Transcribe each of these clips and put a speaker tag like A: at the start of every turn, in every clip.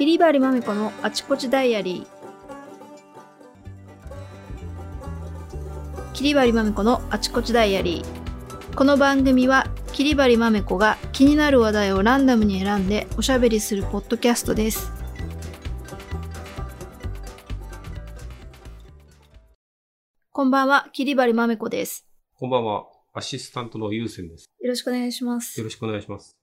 A: 桐張まめこのあちこちダイアリー桐張まめこのあちこちダイアリーこの番組は桐張まめこが気になる話題をランダムに選んでおしゃべりするポッドキャストですこんばんは桐張まめこです
B: こんばんは。アシスタントのゆうせんです。
A: よろしくお願いします
B: よろしくお願いします。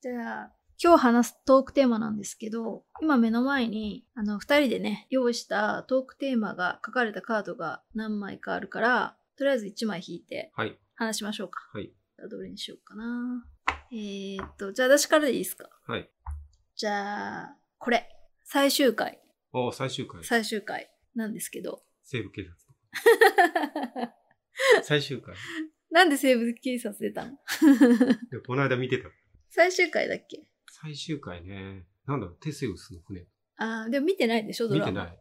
A: じゃあ、今日話すトークテーマなんですけど、今目の前に、あの、二人でね、用意したトークテーマが書かれたカードが何枚かあるから、とりあえず一枚引いて
B: はい。
A: 話しましょうか。
B: はい。
A: じゃあどれにしようかな。えー、っと、じゃあ私からでいいですか？
B: はい。
A: じゃあ、これ。最終回。
B: お最終回。
A: 最終回なんですけど。
B: 西部警察。最終回。
A: なんで西部警察出たの？
B: でこの間見てた。
A: 最終回だっけ？
B: 最終回ね。なんだろう、テセウスの船。
A: あー、でも見てないでしょドラマ。
B: 見てない。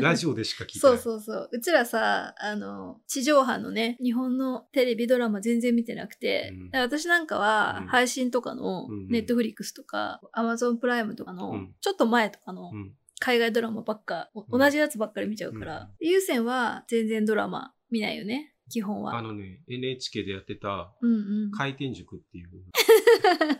B: ラジオでしか聞いて
A: そう
B: ない。
A: そうそう。うちらさ、あの、地上波のね、日本のテレビドラマ全然見てなくて、
B: うん
A: 私なんかは
B: うん
A: 配信とかのネットフリックスとか、アマゾンプライムとかの
B: うん
A: ちょっと前とかの
B: うん。
A: 海外ドラマばっか、お
B: うん
A: 同じやつばっかり見ちゃうから、優先は全然ドラマ見ないよね、基本は。
B: あのね、NHK でやってた。回転塾っていう、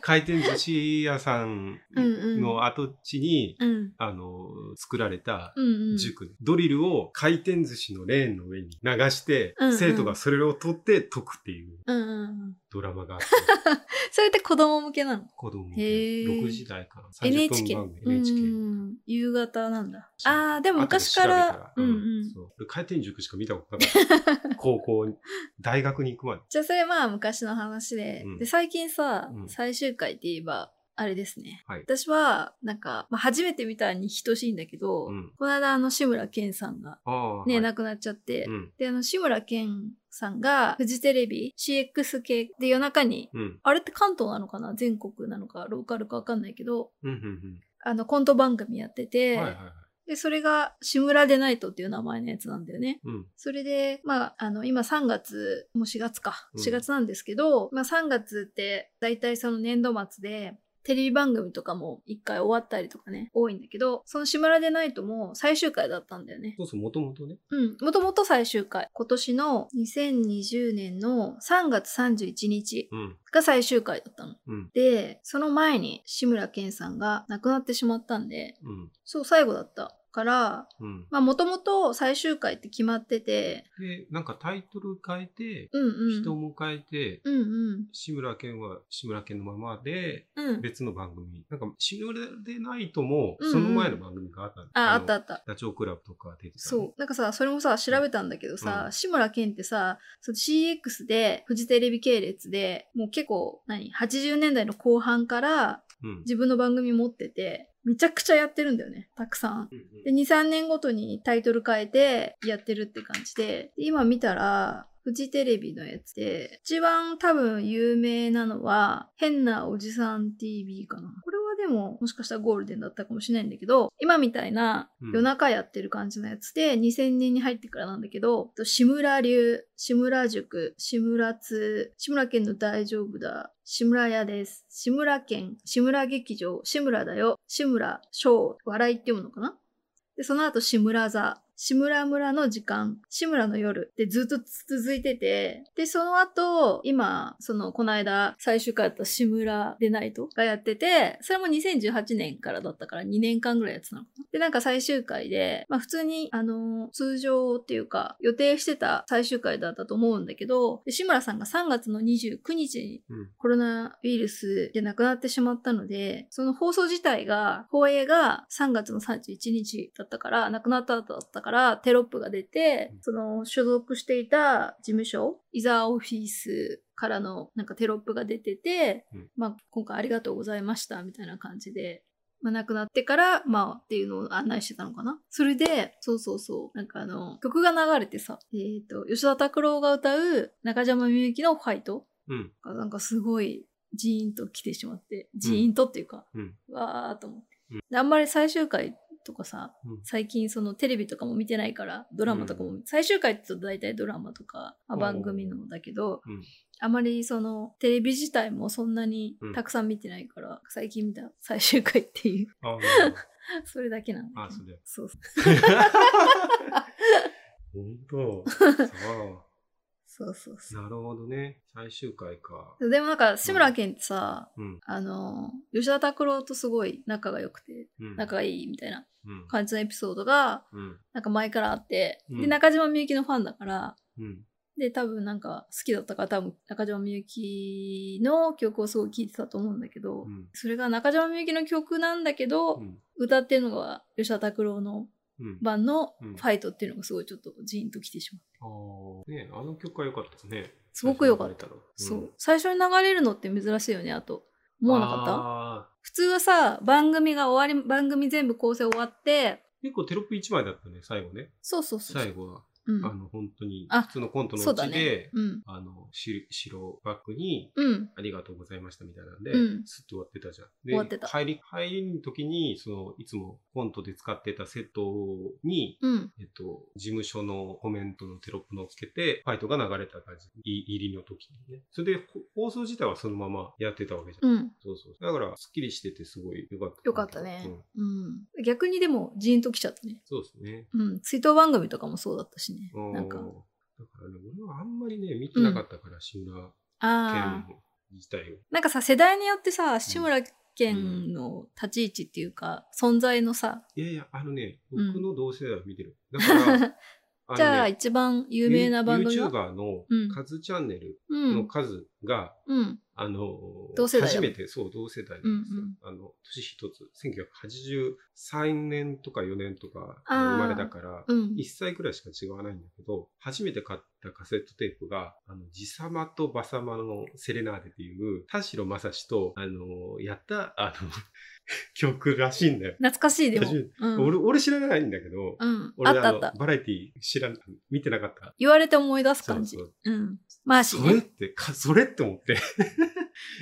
B: 回転寿司屋さんの跡地に、
A: うん。
B: あの、作られた
A: うんうん。
B: 塾、ドリルを回転寿司のレーンの上に流して、
A: うんうん
B: 生徒がそれを取って解くっていう
A: うんうんうん。
B: ドラマがあって、
A: それって子供向けなの？
B: 子供
A: へー
B: 6時台かな。30
A: ?NHK。
B: 分番組 NHK。
A: うん。夕方なんだ。ああ、でも昔から、うんうん。
B: そう俺回転塾しか見たことなかった。高校に、大学に行くまで。
A: じゃあそれまあ昔の話で、
B: うん
A: で最近さ、
B: うん
A: 最終回って言えばあれですね。
B: はい。
A: 私はなんか、まあ、初めて見たに等しいんだけど、
B: うん
A: この間あの志村けんさんが。ね、
B: はい
A: 亡くなっちゃって、
B: うん。
A: であの志村けんさんがフジテレビ CX 系で夜中に
B: うん。
A: あれって関東なのかな？全国なのかローカルかわかんないけど
B: うん。うん。
A: あのコント番組やって
B: う
A: て、
B: ん。はいはいはい。
A: でそれが志村でナイトっていう名前のやつなんだよね。
B: うん。
A: それで、まあ、あの、今3月、もう4月か。
B: うん
A: 4月なんですけど、まあ3月って、だいたいその年度末で、テレビ番組とかも一回終わったりとかね、多いんだけど、その志村でないとも最終回だったんだよね。
B: そうそう、もともとね。
A: うん。もともと最終回。今年の2020年の3月31日
B: うん。
A: が最終回だったの。
B: うん。
A: で、その前に志村けんさんが亡くなってしまったんで、
B: うん。
A: そう、最後だったから、
B: うん。
A: まあもともと最終回って決まってて、
B: で、なんかタイトル変えて、
A: うんうん。
B: 人も変えて、
A: うんうん。
B: 志村けんは志村けんのままで、
A: うん。
B: 別の番組。なんか、志村でないとも、
A: うんうん
B: その前の番組があったの
A: あ、あ
B: の
A: ったあった。
B: ダチョウ倶楽部とか出てたね、
A: そう。なんかさ、それもさ、調べたんだけどさ、
B: うん
A: 志村けんってさ、その CX で、フジテレビ系列で、もう結構、何 ?80 年代の後半から
B: うん。
A: 自分の番組持ってて、めちゃくちゃやってるんだよね。たくさん。で、2、3年ごとにタイトル変えてやってるって感じで、で今見たら、フジテレビのやつで、一番多分有名なのは、変なおじさん TV かな。こでも、もしかしたらゴールデンだったかもしれないんだけど、今みたいな
B: うん。
A: 夜中やってる感じのやつで、2000年に入ってからなんだけど、と志村流、志村塾、志村通、志村けんの大丈夫だ、志村屋です。志村けん、志村劇場、志村だよ、志村翔、笑いって読むのかな？で、その後、志村座、志村村の時間、志村の夜でずっと続いてて、で、その後、今、その、この間、最終回だった志村でナイトがやってて、それも2018年からだったから2年間ぐらいやってたのかな。で、なんか最終回で、まあ普通に、あの、通常っていうか、予定してた最終回だったと思うんだけど、で志村さんが3月の29日に
B: うん。
A: コロナウイルスで亡くなってしまったので、その放送自体が、放映が3月の31日だったから、亡くなった後だったから、テロップが出て
B: う、ん
A: その所属していた事務所、イザーオフィスからのなんかテロップが出てて、
B: うん
A: まあ今回ありがとうございましたみたいな感じで、まあ亡くなってから、まあっていうのを案内してたのかな。それで、そうそうそう、なんかあの、曲が流れてさ、えっ、と、吉田拓郎が歌う中島みゆきのファイト
B: うん。
A: がなんかすごいジーンと来てしまって、ジーンとっていうか、
B: うん。
A: わーっと思ってあんまり最終回とかさ、
B: うん
A: 最近そのテレビとかも見てないから、ドラマとかも、最終回って言うと大体ドラマとか、まあ
B: うん
A: 番組のだけど、
B: うん
A: あまりそのテレビ自体もそんなに
B: うん
A: たくさん見てないから、最近見た最終回っていう。それだけなんだ
B: あ、それ。
A: そうそう。
B: 本当？
A: そうそうそ
B: なるほどね。最終回か。
A: う。でもなんか、志村けんってさ、
B: うん。
A: あの、吉田拓郎とすごい仲が良くて、
B: うん。
A: 仲がいいみたいな
B: うん。
A: 感じのエピソードが、
B: うん。
A: なんか前からあって、
B: うん
A: で、中島みゆきのファンだから、
B: うん。
A: で、多分なんか好きだったから多分中島みゆきの曲をすごい聴いてたと思うんだけど、
B: うん。
A: それが中島みゆきの曲なんだけど、
B: うん。
A: 歌ってるのが吉田拓郎の
B: うん。
A: 版の
B: うん
A: ファイトっていうのがすごいちょっとジーンときてしまう。
B: ああ。ねあの曲は良かったですね。
A: すごく良かった
B: 最初に流れ
A: そう
B: の。
A: 最初に流れるのって珍しいよね、あと。思わなかった？普通はさ、番組が終わり、番組全部構成終わって、
B: 結構テロップ1枚だったね、最後ね。
A: そうそうそう。
B: 最後は。
A: うん。
B: あの、本当に、
A: あ
B: 普通のコントの
A: そ
B: うちで、。
A: うん。
B: あの、し白バッグに、
A: うん。
B: ありがとうございましたみたいなんで、
A: うん
B: スッと終わってたじゃん。で
A: 終わってた
B: 入り、入りの時に、その、いつもコントで使ってたセットに、
A: うん。
B: えっと、事務所のコメントのテロップのをつけて、ファイトが流れた感じ。い入りの時にね。それで、ほ放送自体はそのままやってたわけじゃん。
A: うん。
B: そうそう。だから、スッキリしててすごい良かった。
A: よかったね
B: うん。
A: うん。逆にでも、ジーンときちゃったね。
B: そうですね。
A: うん。追悼番組とかもそうだったしね。なんか。
B: だからね、俺はあんまりね、見てなかったから、志村。けん自体を。
A: なんかさ、世代によってさ、志村けんの立ち位置っていうか、存在のさ、
B: いやいや、あのね、
A: うん
B: 僕の同世代は見てる。だから、
A: じゃあ一番有名な番組は
B: YouTuber の
A: うん
B: カズチャンネル
A: うん。
B: の数が、
A: うん。
B: あの、
A: 同世代だ
B: 初めて、そう、同世代なんですよ。
A: うんうん
B: あの、年一つ、1983年とか4年とか生まれだから、
A: うん。
B: 1歳くらいしか違わないんだけど、初めて買ったカセットテープが、あの、ジサマとバサマのセレナーデっていう、田代正史と、あの、やった、あの、曲らしいんだよ。
A: 懐かしいでも。うん。
B: 俺、俺知らないんだけど、
A: うん。あ
B: 俺の
A: ったあった。
B: バラエティ知らん、見てなかった。
A: 言われて思い出す感じ。
B: そう
A: うん。マーシーね。
B: それって、か、それって思って。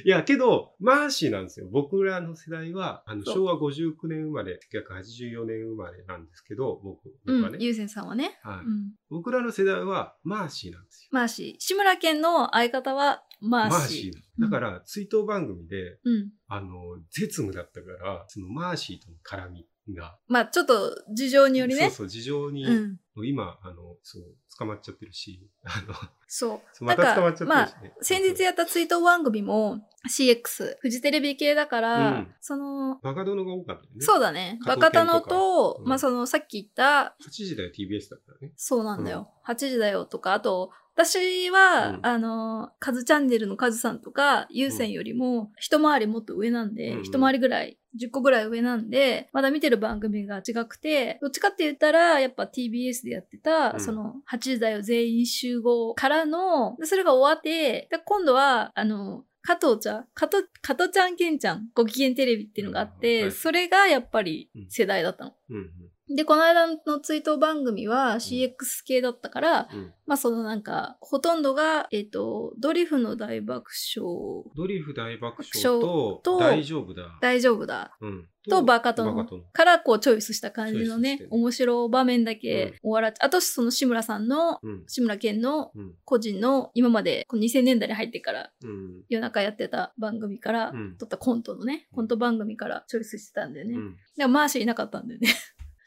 B: いや、けど、マーシーなんですよ。僕らの世代は、あの、昭和59年生まれ、1984年生まれなんですけど、僕、
A: う
B: 僕はね。
A: ん。ゆうせんさんはね。
B: はい。
A: うん。
B: 僕らの世代は、マーシーなんですよ。
A: マーシー。志村けんの相方はマーシー。
B: マーシー。だから、追悼番組で、
A: うん。
B: あの、絶務だったから、そのマーシーとの絡みが、
A: まあちょっと事情によりね。
B: そうそう、事情に、
A: うん。
B: 今、あの、そう、捕まっちゃってるし、あの、
A: そう。
B: また捕まっちゃって
A: まあ
B: るしね。
A: 先日やった追悼番組も CX、フジテレビ系だから、
B: うん
A: その、
B: バカ殿が多かったよね。
A: そうだね。バカ殿
B: 健とうん
A: まあそのさっき言った、
B: 8時だよ TBS だったらね。
A: そうなんだよ。8時だよとか、あと、私は、
B: うん。
A: あの、カズチャンネルのカズさんとか、ユーセンよりも、一回りもっと上なんで、
B: うん
A: 一回りぐらい、10個ぐらい上なんで、まだ見てる番組が違くて、どっちかって言ったら、やっぱ TBS でやってた、
B: うん。
A: その、8時だよ全員集合からの、でそれが終わって、で今度は、あの、加藤ちゃん、加藤、加藤ちゃんけんちゃん、ご機嫌テレビっていうのがあって、
B: うんはい。
A: それがやっぱり世代だったの。
B: うん
A: で、この間の追悼番組は CX 系だったから、
B: うん。うん。
A: まあそのなんか、ほとんどが、えっ、と、ドリフの大爆笑、
B: ドリフ大爆笑
A: 爆
B: と、
A: と
B: 大丈夫だ。
A: 大丈夫だ。
B: うん。
A: と、バカ殿。からこうチョイスした感じのね
B: て、
A: 面白場面だけ終わらっあとその志村さんの、
B: うん。
A: 志村けんの
B: うん。
A: 個人の今までこの2000年代に入ってから
B: うん。
A: 夜中やってた番組から、
B: うん
A: 撮ったコントのね、コント番組からチョイスしてたんだよね。
B: うん。
A: でもマーシーいなかったんだよね。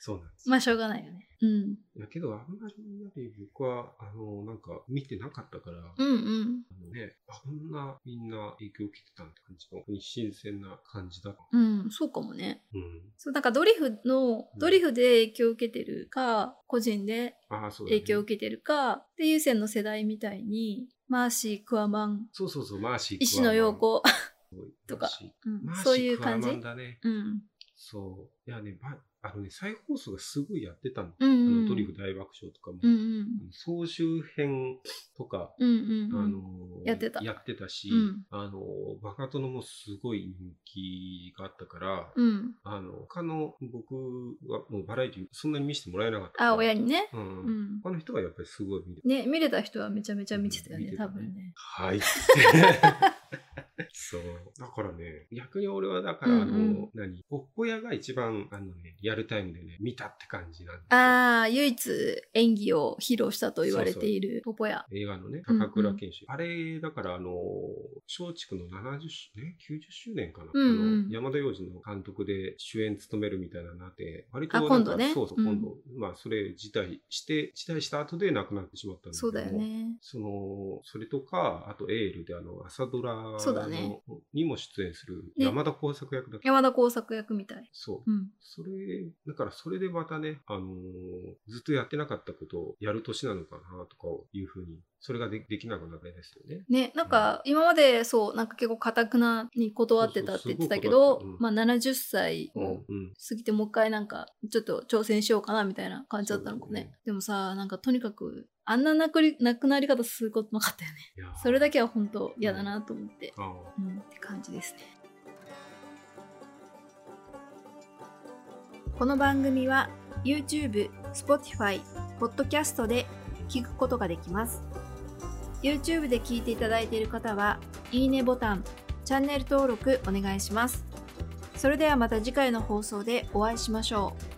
B: そうなんです。
A: まあしょうがないよね。うん。
B: いやけど、あんまりやっぱり僕は、あの、なんか、見てなかったから、
A: うんうん。
B: あのね、あこんなみんな影響を受けてたんって感じの、本当に新鮮な感じだ。
A: うん、そうかもね。
B: うん。
A: そう、なんかドリフの
B: う、ん
A: ドリフで影響を受けてるか、個人で。影響を受けてるか、で、優先の世代みたいに、マーシー、クワマン、
B: そうそうそう、マーシー。
A: 石野陽子、とかうんそういう感じ。
B: だね。
A: うん。
B: そう。いやね、ばあのね、再放送がすごいやってたの。
A: うんう
B: あ
A: ん。
B: のドリフ大爆笑とかも。
A: うんうん。
B: 総集編とか、
A: うんうんうん。
B: あの
A: やってた
B: やってたし、
A: うん
B: あのバカ殿もすごい人気があったから、
A: うん。
B: あの他の僕はもうバラエティそんなに見せてもらえなかったから。
A: あ、親にね。
B: うん。
A: うん。
B: 他の人はやっぱりすごい見て
A: ね、見れた人はめちゃめちゃ見てたよね、
B: ね
A: 多分ね。
B: はい。そう。だからね、逆に俺はだから、あの、
A: うんうん
B: 何？ポッポ屋が一番、あのね、リアルタイムでね、見たって感じなんですよ。
A: ああ、唯一演技を披露したと言われているポポヤ。
B: 映画のね、
A: うんうん
B: 高倉健志。あれ、だから、あの、松竹の70周年 ?90 周年かな、
A: うんうん
B: あの山田洋次の監督で主演務めるみたいななって、割と
A: 今度ね
B: そうそう、
A: うん
B: 今度、まあ、それ辞退して、辞退した後で亡くなってしまったんだけども
A: そうだよね。
B: その、それとか、あとエールであの、朝ドラの
A: そうだね
B: にも出演する
A: ね
B: 山田耕作役だった。
A: 山田耕作役みたい。
B: そう。
A: うん。
B: それ、だからそれでまたね、あのーずっとやってなかったことをやる年なのかなとかいうふうに、それがでできなくなるですよね。
A: ね、なんか今までそう、なんか結構かたくなに断ってたって言ってたけど
B: そうそうすごい、
A: まあ70歳を
B: うん。
A: 過ぎてもう一回なんかちょっと挑戦しようかなみたいな感じだったのかね。
B: ね
A: でもさ、なんかとにかくあんな亡くり亡くなり方することなかったよね。それだけは本当嫌だなと思って。
B: あー
A: うん、って感じですね。この番組は YouTube、Spotify、Podcast で聞くことができます。YouTube で聞いていただいている方は、いいねボタン、チャンネル登録お願いします。それではまた次回の放送でお会いしましょう。